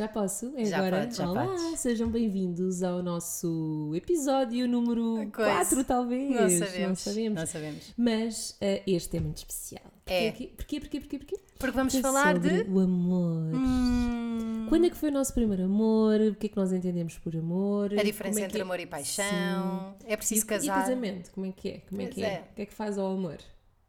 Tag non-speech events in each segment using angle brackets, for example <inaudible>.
Já posso? É Já agora? podes, já Olá, podes. sejam bem-vindos ao nosso episódio número Coisa. 4, talvez. Não sabemos. Não sabemos. Não sabemos. Mas eh, este é muito especial. É. Porquê, porquê, porquê, porquê? porquê? Porque vamos é falar de. o amor. Hum, Quando é que foi o nosso primeiro amor? O que é que nós entendemos por amor? a diferença Como é entre é? amor e paixão. É E, preciso e casar. casamento, como é que é? Como é Pois que é? é. O que é que faz ao amor?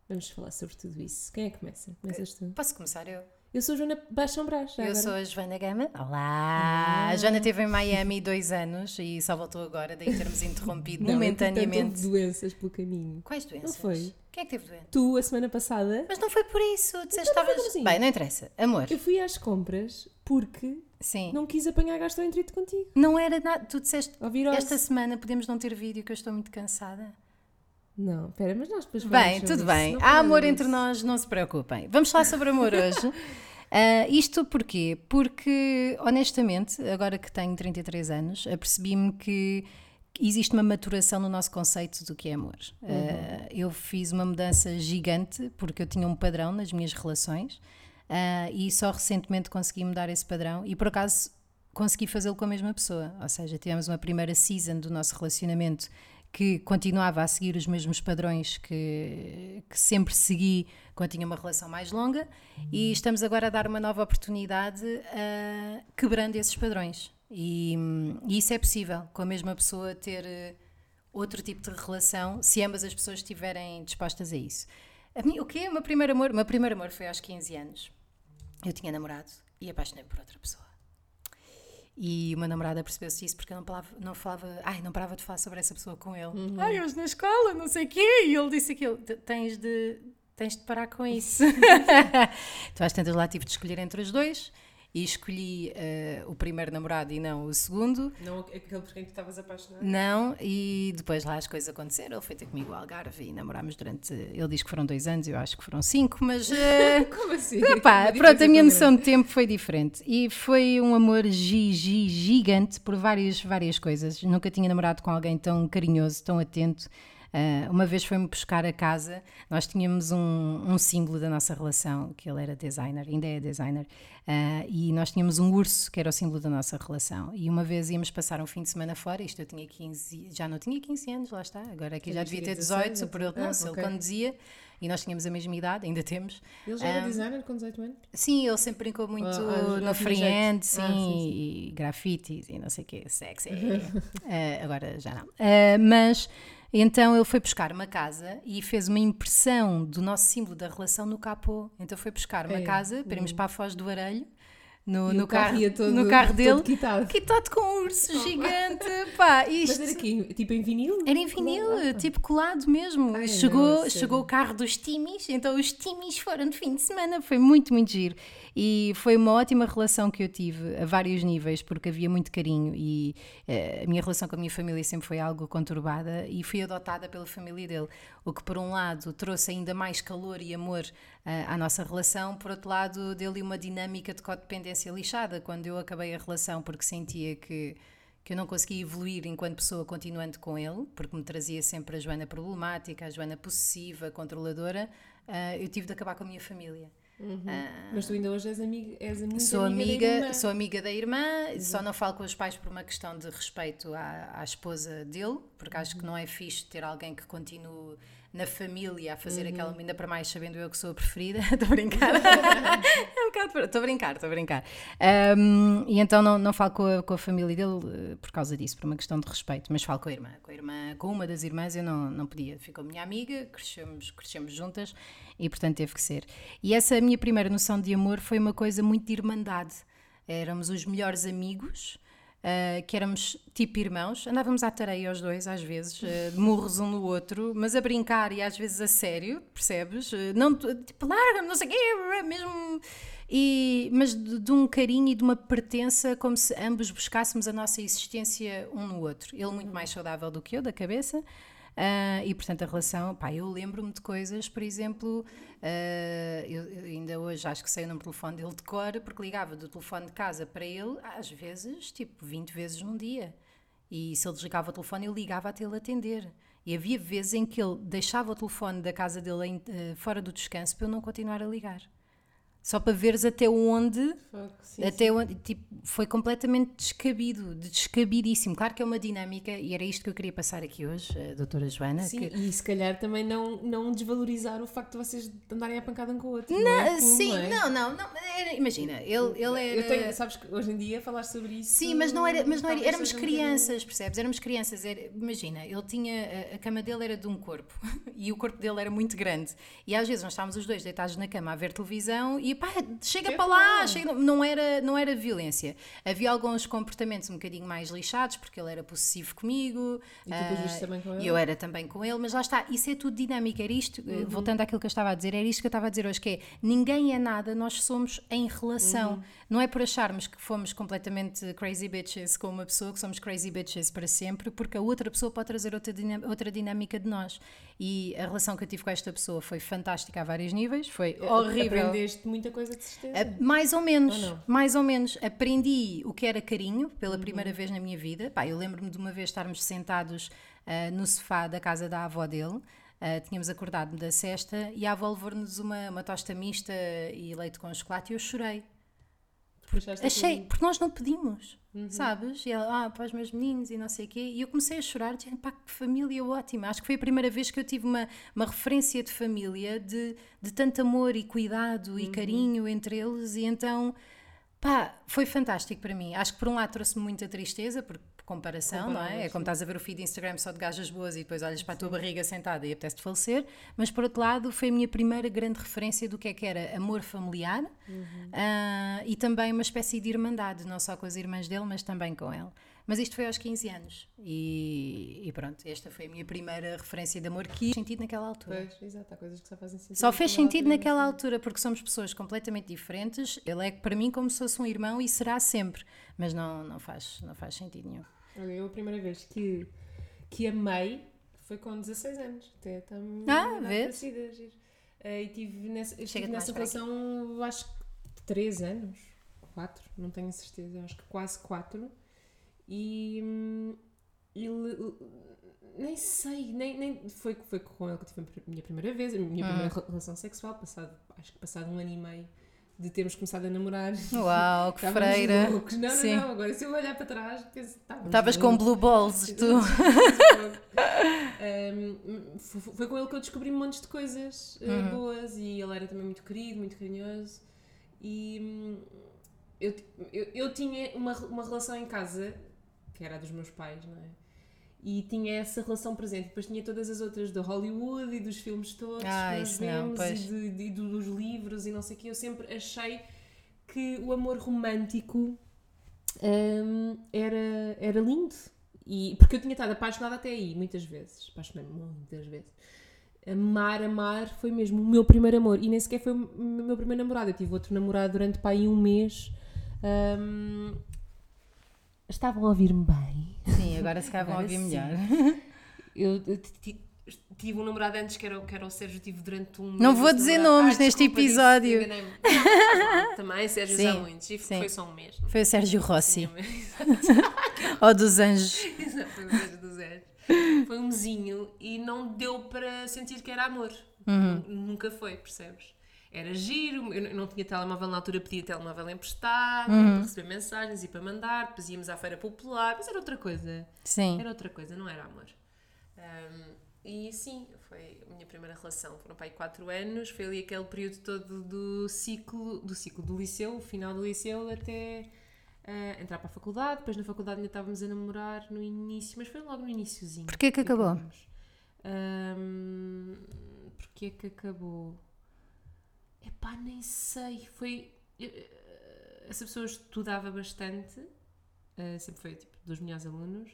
Vamos falar sobre tudo isso. Quem é que começa? Começas tu. Posso começar eu? Eu sou Joana Baixão Brás. Eu agora. sou a Joana Gama. Olá! Ah. A Joana esteve em Miami dois anos e só voltou agora, daí termos interrompido <laughs> Não, momentaneamente. houve doenças pelo caminho. Quais doenças? foi? Quem é que teve doente? Tu, a semana passada, Mas não foi por isso. Disseste que Então não estavas. assim? Bem, não interessa. Amor. eu fui às compras porque Sim. não quis apanhar gastroenterite contigo. Não era nada. Tu disseste. Esta semana podemos não ter vídeo que eu estou muito cansada. Não, espera, mas nós depois falamos Bem, tudo isso. bem. Não Há amor disso. entre nós, não se preocupem. Vamos falar sobre amor <laughs> hoje. Ah, isto porquê? Porque, honestamente, agora que tenho 33 anos, apercebi-me que existe uma maturação no nosso conceito do que é amor. Ah, eu fiz uma mudança gigante porque eu tinha um padrão nas minhas relações ah, e só recentemente consegui mudar esse padrão e, por acaso, consegui fazê-lo com a mesma pessoa. Ou seja, tivemos uma primeira season do nosso relacionamento que continuava a seguir os mesmos padrões que, que sempre segui quando tinha uma relação mais longa e estamos agora a dar uma nova oportunidade a quebrando esses padrões. E, e isso é possível, com a mesma pessoa ter eh, outro tipo de relação, se ambas as pessoas estiverem dispostas a isso. A o quê? O meu primeiro amor? O meu primeiro amor foi aos 15 anos. Eu tinha namorado e apaixonei por outra pessoa. E uma namorada percebeu-se isso porque eu não falava, não falava, ai, não parava de falar sobre essa pessoa com ele. Ai, hoje na escola, não sei o quê. E ele disse aquilo: "T- tens de, tens de parar com isso. <laughs> então, às tantas lá tive de escolher entre os dois e escolhi eh, o primeiro namorado e não o segundo. Não aquele por quem tu estavas apaixonado? Não, e depois lá as coisas aconteceram. Ele foi ter comigo ao Algarve e namorámos durante. Ele diz que foram dois anos, eu acho que foram cinco, mas. <laughs> eh, Como assim? Epá, pronto, a minha noção de tempo foi diferente e foi um amor gi, gi- gigante por várias, várias coisas. Nunca tinha namorado com alguém tão carinhoso, tão atento. Ah, uma vez foi-me buscar a casa, nós tínhamos um, um símbolo da nossa relação, que ele era designer, ainda é designer, ah, e nós tínhamos um urso que era o símbolo da nossa relação. E uma vez íamos passar um fim de semana fora, isto eu tinha 15, já não tinha 15 anos, lá está, agora aqui já devia ter 16, 18, por ele, ah, se ele ok. conduzia, e nós tínhamos a mesma idade, ainda temos. Ele já era Ah, designer com 18 anos? Sim, ele sempre brincou muito Ah, no jeito. sim, Ah, sim, e grafites e não sei o quê, sexy. Eh, <laughs> agora já não. Eh, mas então ele foi buscar uma casa e fez uma impressão do nosso símbolo da relação no capô. Então foi buscar uma É, casa para irmos para a Foz do Arelho, no, no carro carro, todo- no carro <laughs> todo dele, quitado. quitado com um urso gigante. Pá, <laughs> isto, Mas era aqui, tipo em vinil? era em vinil, Ah. tipo colado mesmo. Ai, chegou, chegou o carro dos timis, então os timis foram de fim de semana. Foi muito, muito giro. E foi uma ótima relação que eu tive a vários níveis, porque havia muito carinho. E eh, a minha relação com a minha família sempre foi algo conturbada e fui adotada pela família dele. O que, por um lado, trouxe ainda mais calor e amor à nossa relação, por outro lado, deu-lhe uma dinâmica de codependência lixada. Quando eu acabei a relação, porque sentia que que eu não conseguia evoluir enquanto pessoa continuando com ele, porque me trazia sempre a Joana problemática, a Joana possessiva, controladora, ah, eu tive de acabar com a minha família. Ah, Mas tu ainda hoje és amiga, és muito sou amiga, da amiga, irmã. sou amiga da irmã, só não falo com os pais por uma questão de respeito à, à esposa dele, porque acho que não é fixe ter alguém que continue na família a fazer aquela, ainda para mais sabendo eu que sou a preferida, <laughs> estou a brincar. <laughs> é um bocado, estou a brincar, estou a brincar. Um, e então não, não falo com a, com a família dele eh, por causa disso, por uma questão de respeito, mas falo com a irmã. Com a irmã, com uma das irmãs eu não, não podia, ficou minha amiga, crescemos, crescemos juntas e portanto teve que ser. E essa minha primeira noção de amor foi uma coisa muito de irmandade. Éramos os melhores amigos. Uh, que éramos tipo irmãos, andávamos à tareia os dois, às vezes, uh, murros um no outro, mas a brincar e às vezes a sério, percebes? Uh, não, tipo, larga-me, não sei o quê, mesmo. E, mas de, de um carinho e de uma pertença, como se ambos buscássemos a nossa existência um no outro. Ele muito mais saudável do que eu, da cabeça. Uh, e portanto a relação, pá, eu lembro-me de coisas, por exemplo, uh, eu, ainda hoje acho que sei o número de telefone dele de cor, porque ligava do telefone de casa para ele, às vezes, tipo 20 vezes num dia. E se ele desligava o telefone, eu ligava até ele atender. E havia vezes em que ele deixava o telefone da casa dele em, uh, fora do descanso para eu não continuar a ligar. Só para veres até onde sim, até onde, tipo, foi completamente descabido, descabidíssimo. Claro que é uma dinâmica, e era isto que eu queria passar aqui hoje, a doutora Joana. Sim, que- e se calhar também não, não desvalorizar o facto de vocês andarem a pancada um com o outro. Não, Não, é cool, sim, não, é? não, não, não, era- imagina, ele, ele era... Eu tenho, sabes que hoje em dia falar sobre isso. Sim, mas não era, mas não era, éramos seja um crianças, percebes? Éramos crianças. Era, imagina, ele tinha, a, a cama dele era de um corpo <laughs> e o corpo dele era muito grande. E às vezes nós estávamos os dois deitados na cama a ver televisão e pá, chega para lá, chega, não, era, não era violência. Havia alguns comportamentos um bocadinho mais lixados, porque ele era possessivo comigo. E viste também com ele? eu era também com ele, mas lá está, isso é tudo dinâmico, era isto, Uhum. eh, voltando àquilo que eu estava a dizer, era isto que eu estava a dizer hoje, que é, ninguém é nada, nós somos em relação, Uhum. não é por acharmos que fomos completamente crazy bitches com uma pessoa, que somos crazy bitches para sempre, porque a outra pessoa pode trazer outra, dinam- outra dinâmica de nós, e a relação que eu tive com esta pessoa foi fantástica a vários níveis, foi horrível. Aprendeste muita coisa de certeza. A- mais ou menos, Ou mais ou menos. Aprendi o que era carinho pela Uhum. primeira vez na minha vida. Pá, eu lembro-me de uma vez estarmos sentados ah, no sofá da casa da avó dele. Ah, tínhamos acordado da cesta e a avó levou-nos uma, uma tosta mista e leite com chocolate e eu chorei. Puxaste Achei, porque nós não pedimos, Uhum. sabes? E ela, ah, para os meus meninos e não sei o quê. E eu comecei a chorar, dizendo, pá, que família ótima. Acho que foi a primeira vez que eu tive uma, uma referência de família, de, de tanto amor e cuidado Uhum. e carinho entre eles. E então, pá, foi fantástico para mim. Acho que por um lado trouxe-me muita tristeza, por comparação, não é? É como estás a ver o feed de Instagram só de gajas boas e depois olhas para a tua barriga sentada e apetece-te falecer. Mas por outro lado, foi a minha primeira grande referência do que é que era amor familiar ah, e também uma espécie de irmandade, não só com as irmãs dele, mas também com ele. Mas isto foi aos 15 anos e, e pronto, esta foi a minha primeira referência de amor que fez sentido naquela altura. Pois, exato, há coisas que só fazem sentido. Só fez naquela sentido altura, naquela sim. altura, porque somos pessoas completamente diferentes. Ele é para mim como se fosse um irmão e será sempre, mas não, não, faz, não faz sentido nenhum. Olha, eu a primeira vez que, que amei foi com 16 anos. Até está Ah, vês? e tive nessa, estive nessa relação, acho que 3 anos, 4, não tenho certeza, acho que quase 4. E hum. Nem sei, nem, nem foi, foi com ele que tive a minha primeira vez, a minha Hum. primeira re- relação sexual, passado, acho que passado um ano e meio de termos começado a namorar. Uau, que <laughs> Estávamos freira! loucos. Não, Sim. não, não, agora se eu olhar para trás, penso, Estavas com blue balls, tu. Um, foi, foi com ele que eu descobri montes de coisas uh, Uhum. boas e ele era também muito querido, muito carinhoso. E hum, eu, eu, eu tinha uma, uma relação em casa que era a dos meus pais, não é? E tinha essa relação presente. Depois tinha todas as outras de Hollywood e dos filmes todos Ah, que nós não, vemos pois. e, de, de- dos livros e não sei o quê. Eu sempre achei que o amor romântico hum, era, era lindo. E, porque eu tinha estado apaixonada até aí, muitas vezes. Apaixonei-me muitas vezes. Amar, amar foi mesmo o meu primeiro amor. E nem sequer foi o meu primeiro namorado. Eu tive outro namorado durante pá, aí um mês. Hum, estavam a ouvir-me bem. Sim, agora se calhar vão ouvir sim. melhor. <laughs> Eu, eu ti- ti- tive um namorado antes que era, o- que era o Sérgio, tive durante um Não vou dizer namorado. nomes Ah, neste episódio. Também, Sérgio Sim, já muitos. E sim. foi só um mês. Foi o Sérgio Rossi, <laughs> ou dos Anjos. <laughs> Exato, foi o beijo do Zé. Foi um mesinho e não deu para sentir que era amor. Uhum. Nu- Nunca foi, percebes? Era giro, eu não tinha telemóvel na altura, pedia telemóvel emprestado Uhum. para receber mensagens e para mandar, depois íamos à feira popular, mas era outra coisa. Sim. Era outra coisa, não era amor. Ahm, e sim, foi a minha primeira relação. Foram para aí 4 anos, foi ali aquele período todo do ciclo do, ciclo do liceu, o final do liceu, até ah, entrar para a faculdade. Depois na faculdade ainda estávamos a namorar no início, mas foi logo no iníciozinho. Porquê que acabou? Ahm, Porquê que acabou? Epá, nem sei. Foi. eh, Essa pessoa estudava bastante, eh, sempre foi tipo dos melhores alunos,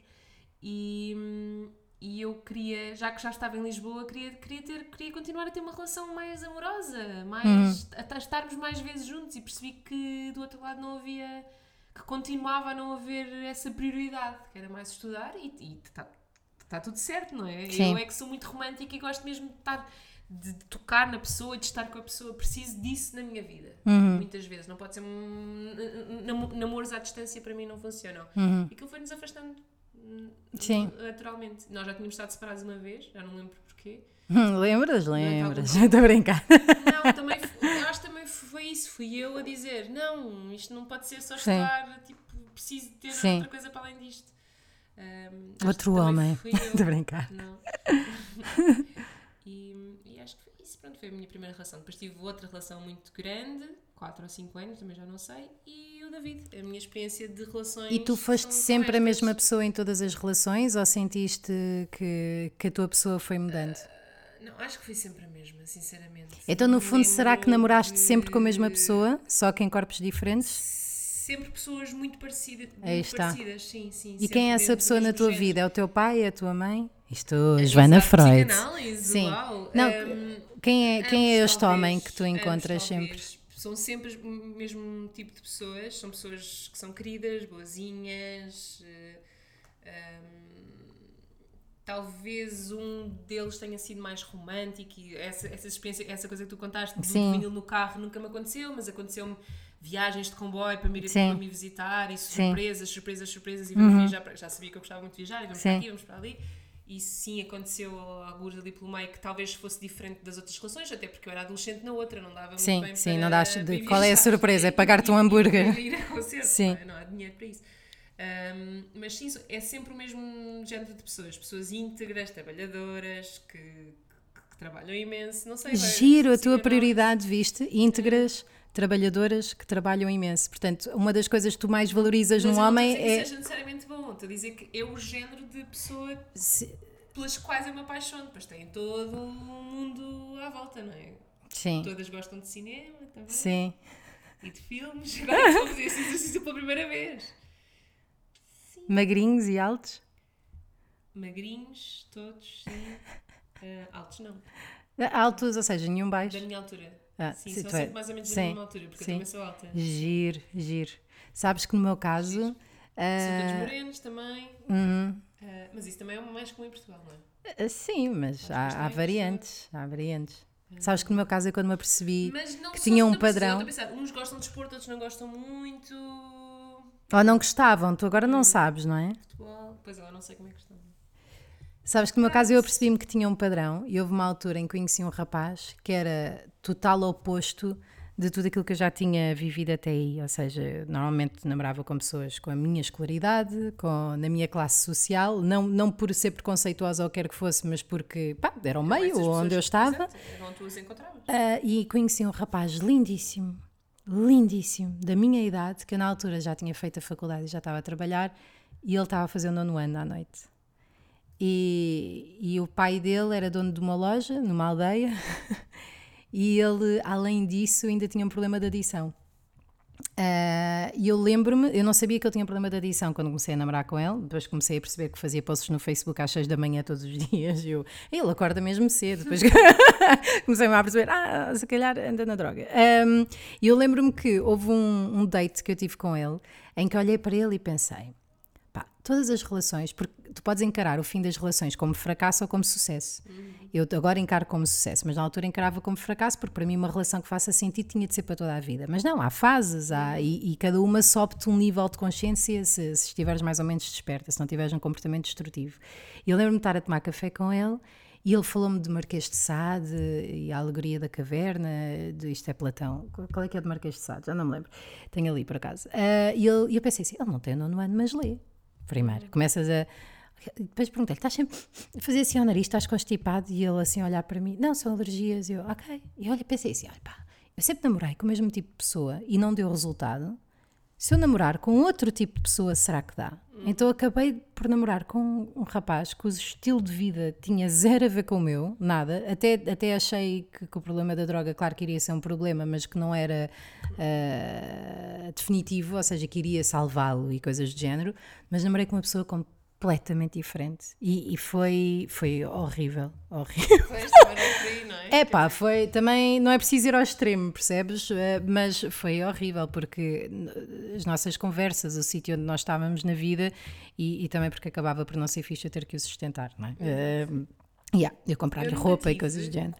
e, e eu queria, já que já estava em Lisboa, queria, queria, ter, queria continuar a ter uma relação mais amorosa, mais, a, a estarmos mais vezes juntos, e percebi que do outro lado não havia. que continuava a não haver essa prioridade, que era mais estudar, e está tá tudo certo, não é? Sim. Eu é que sou muito romântica e gosto mesmo de estar de tocar na pessoa, de estar com a pessoa. Preciso disso na minha vida. Uhum. Muitas vezes. Não pode ser. um- nam- Namoros à distância para mim não funcionam. Uhum. E aquilo foi-nos afastando hum, Sim. naturalmente. Nós já tínhamos estado separados uma vez, já não lembro porquê. Hum, Lembras? é Lembras? Estou <laughs> a brincar. Não, também, eu acho que também foi isso. Fui eu a dizer: não, isto não pode ser só estar tipo, preciso ter Sim. outra coisa para além disto. Um, Outro homem. eu. <laughs> De brincar. Não. <laughs> e, e acho que foi isso, pronto, foi a minha primeira relação. Depois tive outra relação muito grande, 4 ou 5 anos, também já não sei, e o David, a minha experiência de relações. E tu foste sempre a mesma pessoa em todas as relações ou sentiste que, que a tua pessoa foi mudando? Não, acho que fui sempre a mesma, sinceramente. Então, no fundo, será que namoraste de- sempre com a mesma pessoa, só que em corpos diferentes? Sempre pessoas muito parecidas. Aí muito está. parecidas, sim, sim. E quem é essa pessoa na tua género. vida? É o teu pai? É a tua mãe? Isto, Joana Exato, Freud. psicanálise, Sim. uau. Não, Hum, Quem é, quem é este talvez, homem que tu ambos, encontras sempre? talvez. São sempre o mesmo tipo de pessoas, são pessoas que são queridas, boazinhas. eh, hum, talvez um deles tenha sido mais romântico e essa, essa experiência, essa coisa que tu contaste do Sim. vinil no carro nunca me aconteceu, mas aconteceu-me viagens de comboio para me, ir, para me visitar e. Uhum. surpresas, surpresas, surpresas e vamos viajar para, já sabia que eu gostava muito de viajar e vamos Sim. para aqui, vamos para ali e sim aconteceu alguns ali pelo meio que talvez fosse diferente das outras relações, até porque eu era adolescente na outra, não dava muito Sim, bem sim, não dás de- qual é a <laughs> surpresa? É pagar-te um hambúrguer. <laughs> ir a concertos, Sim. não é? não há dinheiro para isso. Um, mas sim, é sempre o mesmo género de pessoas, pessoas íntegras, trabalhadoras, que, que- que trabalham imenso, não sei. vai- Giro, a tua ou não. prioridade, viste? Íntegras, trabalhadoras que trabalham imenso. Portanto, uma das coisas que tu mais valorizas Mas num não homem é. que seja necessariamente bom, estou a dizer que é o género de pessoa Se- pelas quais eu me apaixono, depois tem todo um mundo à volta, não é? Sim, Todas gostam de cinema também. sim. E de filmes. <laughs> Agora estou a fazer esse exercício pela primeira vez. Magrinhos e altos? Magrinhos, todos, sim. <laughs> Ah, altos não. Altos, ou seja, nenhum baixo. Da minha altura. Ah, sim, sim, são tu é- sempre mais ou menos sim, mesma altura, porque sim. eu também sou alta. Giro, giro. Sabes que no meu caso. São todos morenos também. uhum. Ah, mas isso também é mais comum em Portugal, não é? Ah, Sim, mas há, há é variantes. Há variantes. Sabes que no meu caso é quando me apercebi. Que tinha um sempre- padrão. Eu estou a pensar, uns gostam de esporte, outros não gostam muito. Ou não gostavam, tu agora Hum. não sabes, não é? Futebol. Pois agora não sei como é que estão. Sabes que no meu caso eu apercebi-me que tinha um padrão e houve uma altura em que conheci um rapaz que era total oposto de tudo aquilo que eu já tinha vivido até aí. Ou seja, normalmente namorava com pessoas com a minha escolaridade, com, na minha classe social, não, não por ser preconceituosa ou quer que fosse, mas porque pá, era o meio onde eu estava. Exato, eram tu os encontravas. Ah, e conheci um rapaz lindíssimo, lindíssimo, da minha idade, que eu na altura já tinha feito a faculdade e já estava a trabalhar, e ele estava a fazer o nono ano à noite. E, e o pai dele era dono de uma loja numa aldeia, <laughs> e ele, além disso, ainda tinha um problema de adição. Ah, E eu lembro-me, eu não sabia que ele tinha problema de adição quando comecei a namorar com ele, depois comecei a perceber que fazia posts no Facebook às 6 da manhã todos os <laughs> dias. E eu, ele acorda mesmo cedo. Depois <laughs> comecei a perceber, ah, se calhar anda na droga. Um, E eu lembro-me que houve um, um date que eu tive com ele em que olhei para ele e pensei: pá, todas as relações, porque tu podes encarar o fim das relações como fracasso ou como sucesso. Eu agora encaro como sucesso, mas na altura encarava como fracasso, porque para mim uma relação que faça sentido tinha de ser para toda a vida. Mas não, há fases, há, e, e cada uma sobe-te um nível de consciência se, se estiveres mais ou menos desperta, se não tiveres um comportamento destrutivo. E eu lembro-me de estar a tomar café com ele e ele falou-me de Marquês de Sade e a alegoria da caverna, de isto é Platão. Qual é que é de Marquês de Sade? Já não me lembro. Tenho ali por acaso. Ah, e ele- e eu pensei assim: ele não tem o nono ano, mas lê. Primeiro, começas a. Depois perguntei-lhe: estás sempre a fazer assim ao nariz, estás constipado? E ele assim a olhar para mim: não, são alergias. E eu, ok. E olha, pensei assim: olha pá, eu sempre namorei com o mesmo tipo de pessoa e não deu resultado. Se eu namorar com outro tipo de pessoa, será que dá? Então acabei por namorar com um rapaz cujo estilo de vida tinha zero a ver com o meu, nada. Até, até achei que, que o problema da droga, claro que iria ser um problema, mas que não era ah, definitivo, ou seja, que iria salvá-lo e coisas do género. Mas namorei com uma pessoa completamente diferente e, e foi, foi horrível, horrível. Pois, é aí, não é? <laughs> É pá, foi também, não é preciso ir ao extremo, percebes? Eh, Mas foi horrível porque as nossas conversas, o sítio onde nós estávamos na vida e, e também porque acabava por não ser fixe eu ter que o sustentar, não é? Eh, yeah, eu comprar-lhe roupa e coisas do género.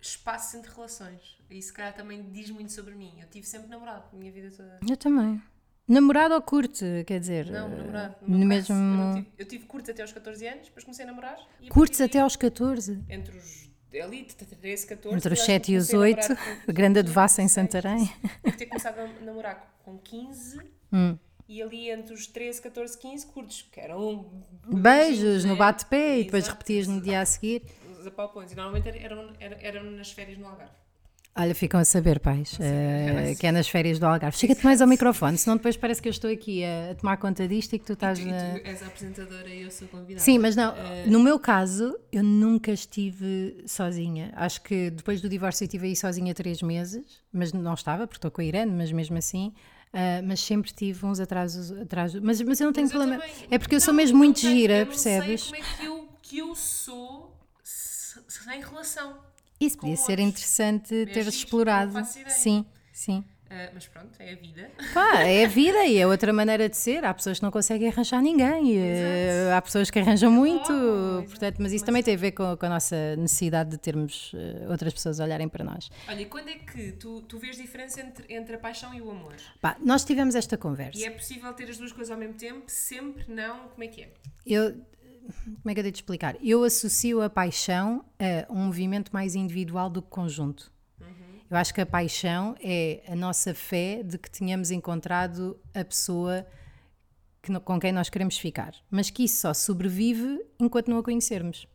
Espaço entre relações. Se calhar também diz muito sobre mim. Eu tive sempre namorado a minha vida toda. Eu também. Namorado ou curte, quer dizer? Não, namorado. no meu mesmo. eu, tive, eu tive curto até aos 14 anos, depois comecei a namorar. Partir até aos 14? Entre os. Ali, 13, 14. Entre os eu acho que 7 e os comecei a 8, namorar com- a <laughs> grande devassa em 16, Santarém. Devo ter começado a namorar com 15 Hum. e ali entre os 13, 14, 15 curtos, que eram Beijos no né? bate-pé e depois repetias no dia a seguir. Os apalpões, e normalmente eram, eram, eram nas férias no Algarve. Olha, ficam a saber, pais, eh, que é nas férias do Algarve. Chega-te mais ao microfone, senão depois parece que eu estou aqui a, a tomar conta disto e que tu estás. E tu, a- e tu és a apresentadora e eu sou convidada. Sim, mas não, no meu caso, eu nunca estive sozinha. Acho que depois do divórcio eu estive aí sozinha três meses, mas não estava, porque estou com a Irene, mas mesmo assim. ah, mas sempre tive uns atrasos atrás. Mas, mas eu não tenho Mas problema. também- É porque eu sou Não, mesmo não muito tenho- gira, eu não percebes? Sei como é que eu, que eu sou se- sem relação. Isso podia ser outros. interessante É ter explorado. não faço ideia. Sim, sim. Ah, mas pronto, é a vida. Pá, é a vida e é outra maneira de ser. Há pessoas que não conseguem arranjar ninguém, eh, há pessoas que arranjam muito. logo, portanto, mas isso também tem a ver com, com a nossa necessidade de termos eh, outras pessoas a olharem para nós. Olha, e quando é que tu, tu vês diferença entre, entre a paixão e o amor? Pá, nós tivemos esta conversa. E é possível ter as duas coisas ao mesmo tempo? Sempre? Não? Como é que é? Eu, como é que eu tenho de explicar? Eu associo a paixão a um movimento mais individual do que conjunto. Eu acho que a paixão é a nossa fé de que tenhamos encontrado a pessoa que com quem nós queremos ficar. Mas que isso só sobrevive enquanto não a conhecermos.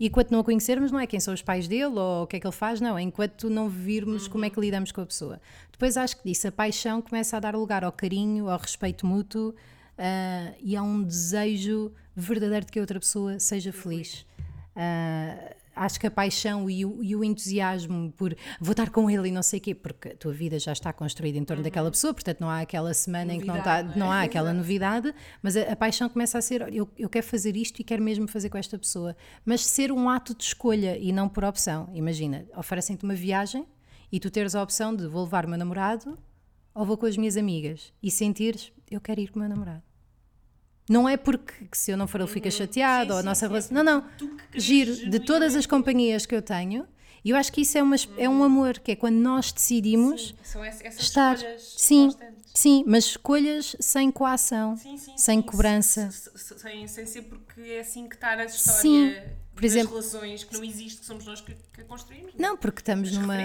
E enquanto não a conhecermos, não é quem são os pais dele ou o que é que ele faz, não. É enquanto não virmos como é que lidamos com a pessoa. Depois acho que disso, a paixão começa a dar lugar ao carinho, ao respeito mútuo ah, e a um desejo verdadeiro de que a outra pessoa seja feliz. Ah, acho que a paixão e o, e o entusiasmo por vou estar com ele e não sei o quê, porque a tua vida já está construída em torno daquela pessoa, portanto não há aquela semana em que não, Novidade, não é? não há aquela novidade, mas a, a paixão começa a ser: eu, eu quero fazer isto e quero mesmo fazer com esta pessoa, mas ser um ato de escolha e não por opção. Imagina, oferecem-te uma viagem e tu teres a opção de vou levar o meu namorado ou vou com as minhas amigas e sentires eu quero ir com o meu namorado. Não é porque que se eu não for ele fica chateado Sim, ou a sim, nossa sim, relação. é Não, não. Giro, de todas as companhias que eu tenho, e eu acho que isso é, uma, é um amor, que é quando nós decidimos essas estar. Sim, constantes. sim, mas escolhas sem coação, Sim, sim, sem sim. cobrança. Sem, sem ser porque é assim que está a história Sim. Por das exemplo- relações que não existe, que somos nós que, que construímos. Não, porque estamos As numa.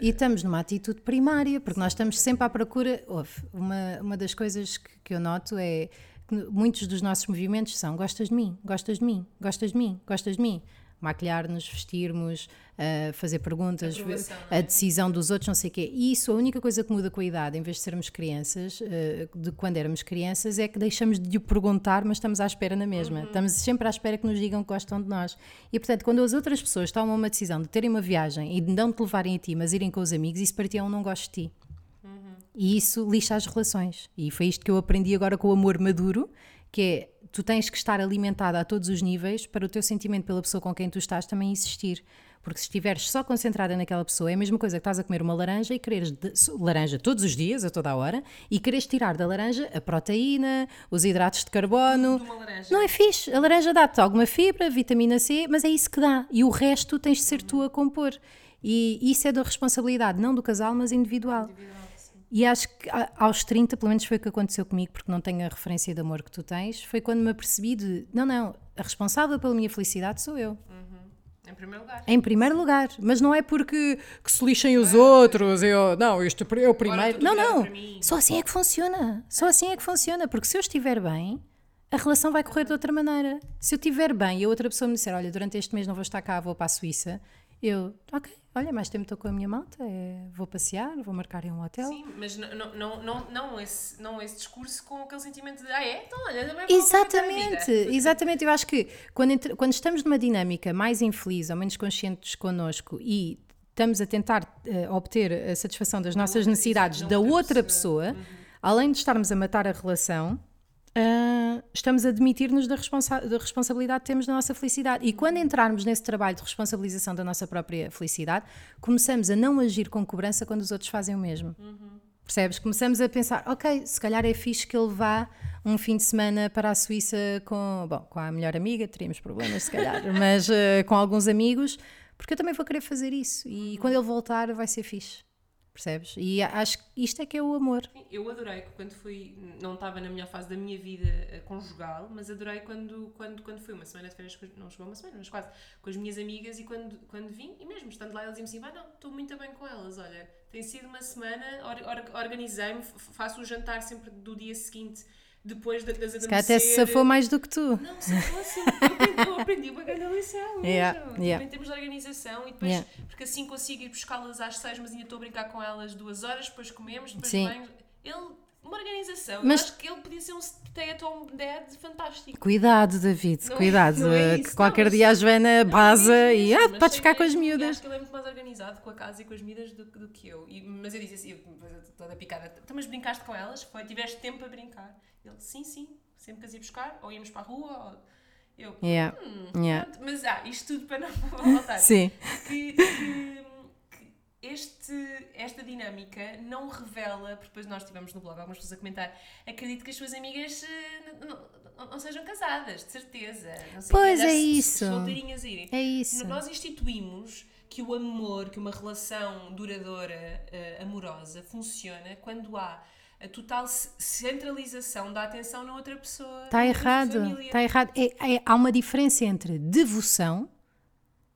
E estamos numa atitude primária, porque nós estamos sempre à procura. Ouve, uma, uma das coisas que, que eu noto é que muitos dos nossos movimentos são gostas de mim, gostas de mim, gostas de mim, gostas de mim. Maquilhar-nos, vestirmos, ah, fazer perguntas, não a é? decisão dos outros, não sei o quê. E isso, a única coisa que muda com a idade, em vez de sermos crianças, ah, de quando éramos crianças, é que deixamos de o perguntar, mas estamos à espera na mesma. Uhum. Estamos sempre à espera que nos digam que gostam de nós. E, portanto, quando as outras pessoas tomam uma decisão de terem uma viagem e de não te levarem a ti, mas irem com os amigos, isso para ti é um não gosto de ti. E isso lixa as relações. E foi isto que eu aprendi agora com o amor maduro, que é tu tens que estar alimentada a todos os níveis para o teu sentimento pela pessoa com quem tu estás também existir. Porque se estiveres só concentrada naquela pessoa, é a mesma coisa que estás a comer uma laranja e quereres de- laranja todos os dias, a toda a hora, e quereres tirar da laranja a proteína, os hidratos de carbono. Não é fixe. A laranja dá-te alguma fibra, vitamina C, mas é isso que dá. E o resto tens de ser tu a compor. E isso é da responsabilidade, não do casal, mas individual. E acho que aos 30, pelo menos foi o que aconteceu comigo, porque não tenho a referência de amor que tu tens, foi quando me apercebi de, não, não, a responsável pela minha felicidade sou eu. Em primeiro lugar. Em primeiro lugar. Mas não é porque que se lixem os outros, eu, não, isto é o primeiro. Não, não. Só assim é que funciona. Só assim é que funciona. Porque se eu estiver bem, a relação vai correr de outra maneira. Se eu estiver bem e a outra pessoa me disser, olha, durante este mês não vou estar cá, vou para a Suíça, eu, ok, olha, mais tempo estou com a minha malta, é, vou passear, vou marcar em um hotel. Sim, mas não, não, não, não, esse, não esse discurso com aquele sentimento de ah é? Então olha, também vou aproveitar a vida." Exatamente, exatamente. Eu acho que quando, entre- quando estamos numa dinâmica mais infeliz ou menos conscientes connosco e estamos a tentar eh, obter a satisfação das nossas outra- necessidades da da outra pessoa. pessoa, além de estarmos a matar a relação, ah, estamos a demitir-nos da, responsa- da responsabilidade que temos da nossa felicidade. E quando entrarmos nesse trabalho de responsabilização da nossa própria felicidade, começamos a não agir com cobrança quando os outros fazem o mesmo. Percebes? Começamos a pensar, ok, se calhar é fixe que ele vá um fim de semana para a Suíça com, bom, com a melhor amiga, teríamos problemas se calhar, <laughs> mas eh, com alguns amigos, porque eu também vou querer fazer isso. E quando ele voltar vai ser fixe. Percebes? E acho que isto é que é o amor. Eu adorei quando fui, não estava na melhor fase da minha vida eh, conjugal, mas adorei quando, quando, quando fui uma semana de férias, não chegou uma semana, mas quase, com as minhas amigas e quando, quando vim, e mesmo estando lá, eles diziam assim: ah, não, estou muito bem com elas, olha, tem sido uma semana, or- or- organizei-me, faço o jantar sempre do dia seguinte, depois da- das Se calhar até se safou mais do que tu. Não, se fosse, eu aprendi, eu aprendi uma grande lição. Yeah, mesmo. yeah. Tipo, Em termos de organização, e depois, Yeah. porque assim consigo ir buscá-las às seis, mas ainda estou a brincar com elas duas horas, depois comemos, depois Sim. Ele, uma organização. Mas- Eu acho que ele podia ser um stay-at-home dad fantástico. Cuidado, David, Não é- cuidado. é isso, que qualquer não, dia a Joana baza Não, e mesmo, ah, podes ficar com as e miúdas. Acho que ele é muito mais organizado com a casa e com as miúdas do, do que eu. E- mas eu disse assim, eu, toda picada, "Então, mas brincaste com elas? Foi, tiveste tempo a brincar? Ele, sim, sim, sempre que as ia buscar, ou íamos para a rua, ou... Eu, Yeah, hum, yeah. mas ah, isto tudo para não <laughs> voltar. Sim. que- que este, esta dinâmica não revela, porque depois nós tivemos no blog algumas pessoas a comentar, acredito que as suas amigas eh, não, não- sejam casadas, de certeza. Pois é andar-se isso. Solteirinhas irem. É isso. Nós instituímos que o amor, que uma relação duradoura, eh, amorosa, funciona quando há a total ce- centralização da atenção na outra pessoa. Está errado. Está errado. É- é- há uma diferença entre devoção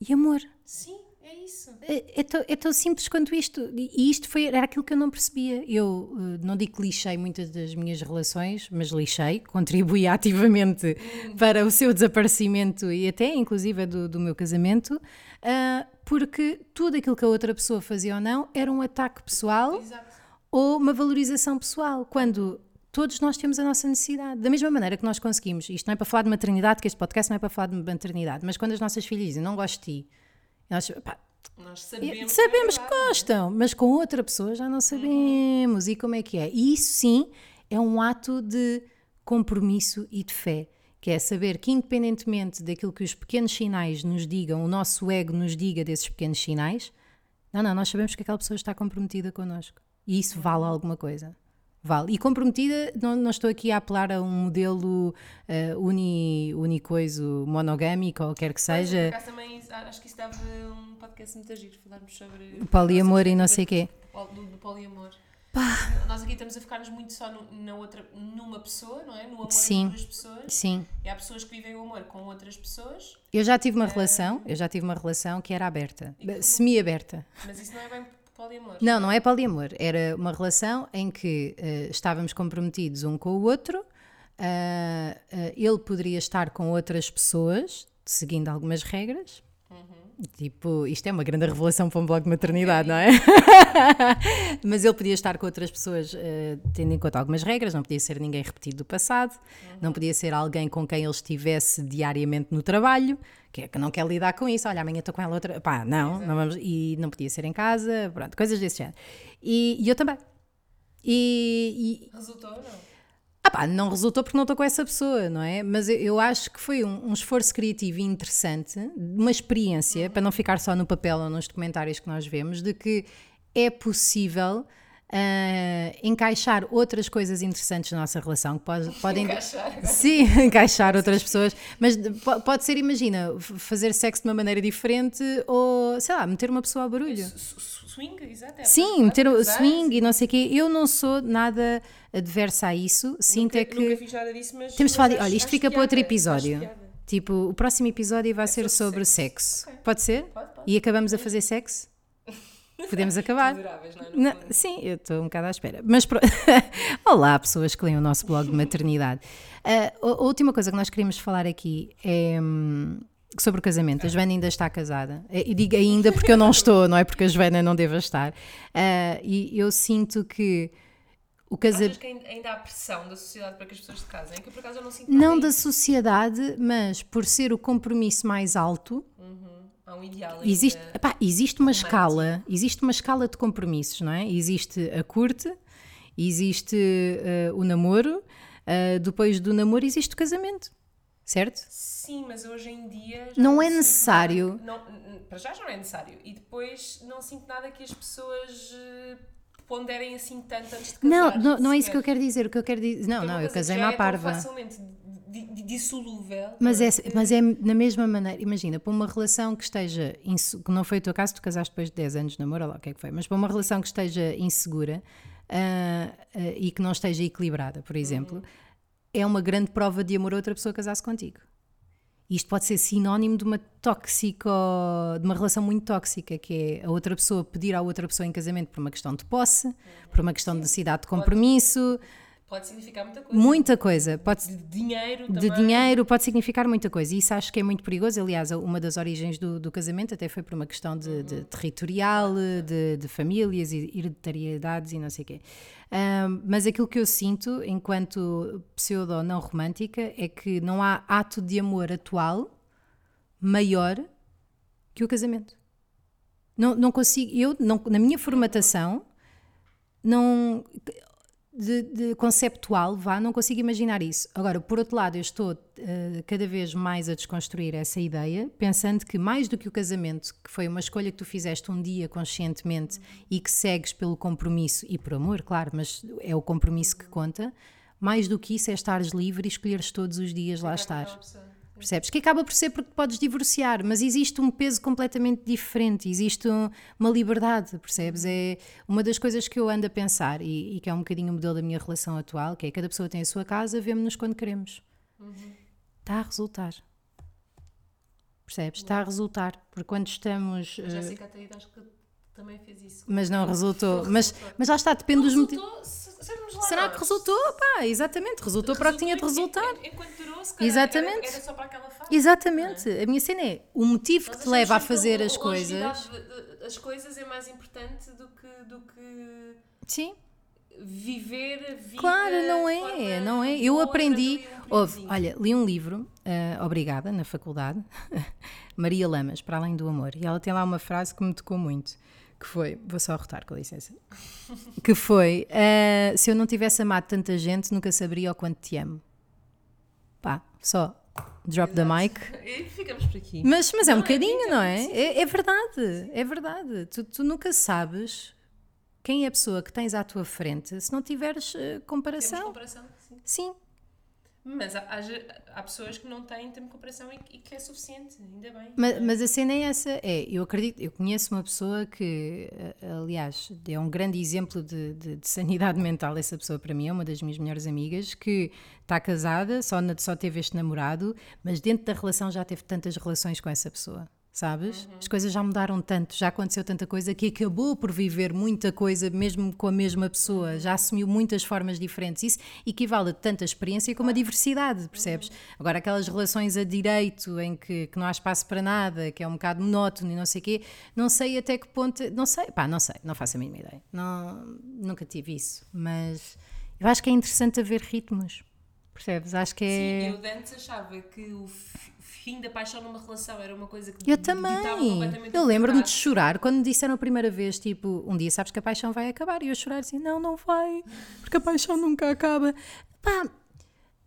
e amor. Sim, é isso. É, é tão, é tão simples quanto isto. E isto foi, era aquilo que eu não percebia. Eu eh, não digo que lixei muitas das minhas relações, mas lixei, <laughs> contribuí ativamente para o seu desaparecimento e até, inclusive, do, do meu casamento, ah, porque tudo aquilo que a outra pessoa fazia ou não era um ataque pessoal Exato. ou uma valorização pessoal, quando todos nós temos a nossa necessidade. Da mesma maneira que nós conseguimos, isto não é para falar de maternidade, que este podcast não é para falar de maternidade, mas quando as nossas filhas dizem não gosto de ti, nós, pá, Nós sabemos, sabemos, que, que é verdade, não é? gostam, mas com outra pessoa já não sabemos. E como é que é? E isso sim é um ato de compromisso e de fé. Que é saber que, independentemente daquilo que os pequenos sinais nos digam, o nosso ego nos diga desses pequenos sinais, não, não, nós sabemos que aquela pessoa está comprometida connosco. E isso vale alguma coisa. Vale. E comprometida, não, não estou aqui a apelar a um modelo uh, uni, unicoiso monogâmico ou quer que Mas, seja, acaso, também acho que isso dava um podcast muito giro, falarmos sobre poliamor e não sei o quê. do, do poliamor. Nós aqui estamos a focar-nos muito só no- na outra, numa pessoa, não é? No amor Sim. entre duas pessoas. Sim. E há pessoas que vivem o amor com outras pessoas, Eu já tive uma relação, eu já tive uma relação que era aberta, semi-aberta. mas isso não é bem poliamor. Não, não é poliamor. Era uma relação em que eh, estávamos comprometidos um com o outro. ah, ah, ele poderia estar com outras pessoas, seguindo algumas regras. Tipo, isto é uma grande revelação para um blog de maternidade, não é? <laughs> Mas ele podia estar com outras pessoas, eh, tendo em conta algumas regras, não podia ser ninguém repetido do passado, não podia ser alguém com quem ele estivesse diariamente no trabalho, que é que não quer lidar com isso. Olha, amanhã estou com ela outra. Pá, não, não vamos, e não podia ser em casa, pronto, coisas desse género. E, e eu também. E, e, Resultou ou não? Ah pá, não resultou porque não estou com essa pessoa, não é? Mas eu, acho que foi um, um esforço criativo interessante, uma experiência, para não ficar só no papel ou nos documentários que nós vemos, de que é possível ah, encaixar outras coisas interessantes na nossa relação, que pode- <laughs> podem... Encaixar. Sim, <laughs> encaixar outras pessoas, mas de- po- pode ser, imagina, fazer sexo de uma maneira diferente ou, sei lá, meter uma pessoa ao barulho. Swing, exato. é Sim, meter o swing e não sei o quê. Eu não sou nada adversa a isso. Sinto Nunca, é que. nunca fiz nada disso, mas. Temos de mas acho- olha, isto fica para outro episódio. Tipo, o próximo episódio vai ser sobre sobre sexo. sexo. Ok. Pode ser? Pode, pode. E acabamos a fazer sexo? Podemos <laughs> acabar. Não é? Não, sim, eu estou um bocado à espera. Mas pro- <laughs> Olá, pessoas que leem o nosso blog de <laughs> maternidade. Ah, a, última coisa que nós queríamos falar aqui é hum, sobre o casamento. A Joana ainda está casada. E digo ainda porque eu não estou, não é porque a Joana não deva estar. Ah, e eu sinto que o casamento. Que ainda, há pressão da sociedade para que as pessoas se casem? Que eu por acaso eu não sinto nada Não da sociedade, mas por ser o compromisso mais alto, Há um ideal Existe, ainda. epá, existe uma romântico. escala, existe uma escala de compromissos, não é? Existe a curte, existe eh, o namoro, eh, depois do namoro existe o casamento, certo? Sim, mas hoje em dia. Não é necessário. nada não, n- para já já não é necessário. E depois não sinto nada que as pessoas eh, ponderem assim tanto antes de casar. Não, não, não é isso que eu quero dizer. O que eu quero dizer, não, É não, eu casei-me à é parva. facilmente dissolúvel. Mas é, mas é na mesma maneira, imagina, para uma relação que esteja, que não foi o teu caso, tu casaste depois de 10 anos de namoro, lá o que é que foi, mas para uma relação que esteja insegura ah, ah, e que não esteja equilibrada, por exemplo, é uma grande prova de amor a outra pessoa casar-se contigo. Isto pode ser sinónimo de uma tóxico, de uma relação muito tóxica, que é a outra pessoa pedir à outra pessoa em casamento por uma questão de posse, por uma questão de necessidade de compromisso, Pode significar muita coisa. muita coisa. Pode, De dinheiro de também. dinheiro pode significar muita coisa e isso acho que é muito perigoso. Aliás, uma das origens do, do casamento até foi por uma questão de, de territorial, de, de famílias e hereditariedades e não sei o quê. Ahm, mas aquilo que eu sinto enquanto pseudo não romântica é que não há ato de amor atual maior que o casamento. Não, não consigo, eu não, na minha formatação não de, de conceptual, vá, não consigo imaginar isso. Agora, por outro lado, eu estou eh, cada vez mais a desconstruir essa ideia, pensando que mais do que o casamento, que foi uma escolha que tu fizeste um dia conscientemente e que segues pelo compromisso e por amor, claro, mas é o compromisso que conta, mais do que isso é estares livre e escolheres todos os dias lá estar. Percebes? Que acaba por ser porque podes divorciar, mas existe um peso completamente diferente, existe um- uma liberdade, percebes? É uma das coisas que eu ando a pensar e, e que é um bocadinho o modelo da minha relação atual, que é cada pessoa tem a sua casa, vemos-nos quando queremos. Está a resultar. Percebes? Está a resultar. Porque quando estamos. A eh, Jéssica Ataída acho que também fez isso. mas não resultou. Mas, mas já está, depende dos motivos. Resultou, lá Será que resultou? Pá, exatamente, resultou para o que tinha de Resultou resultar. en- en- Enquanto durou, se calhar, Exatamente. Era, era só para aquela fase. Exatamente. A minha cena é o motivo que te leva a que fazer as coisas. As coisas é mais importante do que, do que Sim. viver a vida. Claro, não é, forma não é. Eu aprendi, houve, olha, li um livro, ah, obrigada, na faculdade, <laughs> Maria Lamas, Para Além do Amor, e ela tem lá uma frase que me tocou muito, que foi, vou só rotar com licença, <laughs> que foi, ah, se eu não tivesse amado tanta gente, nunca saberia o quanto te amo. Pá, só drop the mic. E ficamos por aqui. Mas, mas é um Não, é bocadinho, muito, não é? É, é verdade, é verdade. Tu, tu nunca sabes quem é a pessoa que tens à tua frente se não tiveres Temos comparação. comparação, sim. Sim, Mas há, há, pessoas que não têm tempo de comparação e, que- e que é suficiente, ainda bem. mas, mas a cena é essa. É, eu acredito, eu conheço uma pessoa que, aliás, é um grande exemplo de, de- de sanidade <laughs> mental. Essa pessoa, para mim, é uma das minhas melhores amigas que está casada, só, só teve este namorado, mas dentro da relação já teve tantas relações com essa pessoa. Sabes? As coisas já mudaram tanto, já aconteceu tanta coisa que acabou por viver muita coisa mesmo com a mesma pessoa, já assumiu muitas formas diferentes. Isso equivale a tanta experiência como a diversidade, percebes? Agora, aquelas relações a direito em que, que não há espaço para nada, que é um bocado monótono e não sei o quê, não sei até que ponto. Não sei, pá, não sei, não faço a mínima ideia. Não, nunca tive isso, mas eu acho que é interessante haver ritmos, percebes? Acho que é. Sim, eu antes achava que o fim da paixão numa relação era uma coisa que Eu também. Eu lembro-me de chorar quando me disseram a primeira vez, tipo, um dia sabes que a paixão vai acabar. E eu chorar assim, não, não vai, porque a paixão nunca acaba. Pá,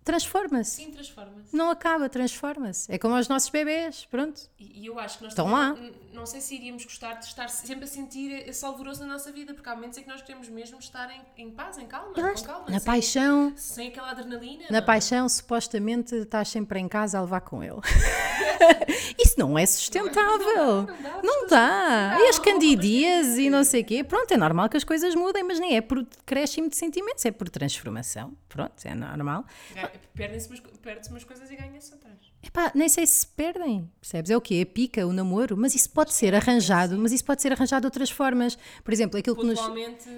transforma-se. Sim, transforma-se. Não acaba, transforma-se. É como aos nossos bebés, pronto. E e eu acho que nós Estão lá. Não sei se iríamos gostar de estar sempre a sentir esse alvoroço na nossa vida, porque há momentos em que nós queremos mesmo estar em, em paz, em calma, calma. Na sem, paixão, sem aquela adrenalina. na não. paixão, supostamente estás sempre em casa a levar com ele. <laughs> Isso não é sustentável. Não dá, Não dá. E as candidias e não sei o quê. Pronto, é normal que as coisas mudem, mas nem é por crescimento de sentimentos, é por transformação. Pronto, é normal. Ganha- Perdem-se umas, perde-se umas coisas e ganha-se outras. Epá, nem sei se se perdem, percebes? É o quê? A pica, o namoro, mas isso pode ser arranjado, mas isso pode ser arranjado de outras formas. Por exemplo, aquilo que nos...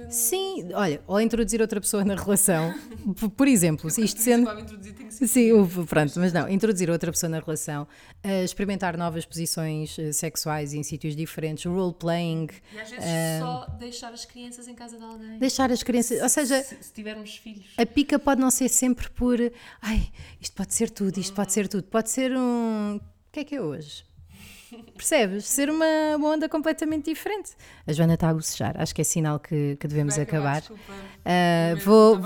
Sim, olha, ou introduzir outra pessoa na relação, <laughs> por exemplo, se isto sendo... Sim, pronto, mas não, introduzir outra pessoa na relação, eh, experimentar novas posições eh, sexuais em sítios diferentes, role-playing, E às vezes só deixar as crianças em casa de alguém. deixar as crianças, ou seja, se, se tivermos filhos. a pica pode não ser sempre por, ai, isto pode ser tudo, isto pode ser tudo, pode ser um, o que é que é hoje? Percebes? Ser uma, uma onda completamente diferente. A Joana está a bocejar, acho que é sinal que, que devemos Vai acabar. desculpa. Ah, Eu vou,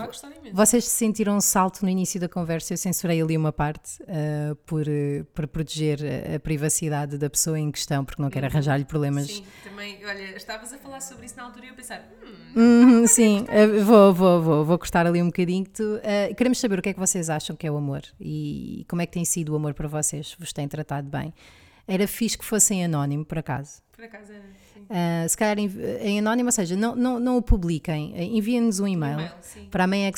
vocês sentiram um salto no início da conversa, eu censurei ali uma parte ah, por, para proteger a, a privacidade da pessoa em questão, porque não quero arranjar-lhe problemas. Sim, também, olha, estavas a falar sobre isso na altura e eu a pensar, hum, Uhum, sim, ah, vou, vou, vou, vou cortar ali um bocadinho. Tu, ah, queremos saber o que é que vocês acham que é o amor e como é que tem sido o amor para vocês, vos tem tratado bem. Era fixe que fossem anónimo, por acaso. por acaso era. Sim. Ah, se calhar em, em anónimo, ou seja, não, não, não o publiquem, Ah, enviem-nos um e-mail. Sim. Para a mãe é.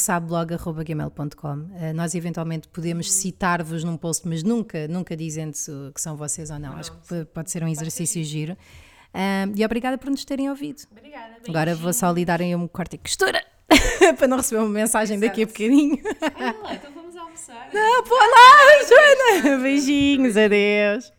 Uh, nós eventualmente podemos citar-vos num post, mas nunca, nunca dizendo que são vocês ou não. Ou Acho não, que p- pode ser um exercício giro. Um, e obrigada por nos terem ouvido. Obrigada. Agora vou só lhe darem um corte e costura <laughs> para não receber uma mensagem daqui a Exato. bocadinho. Então vamos almoçar. Ah, pô, lá, Joana! Beijinhos, adeus.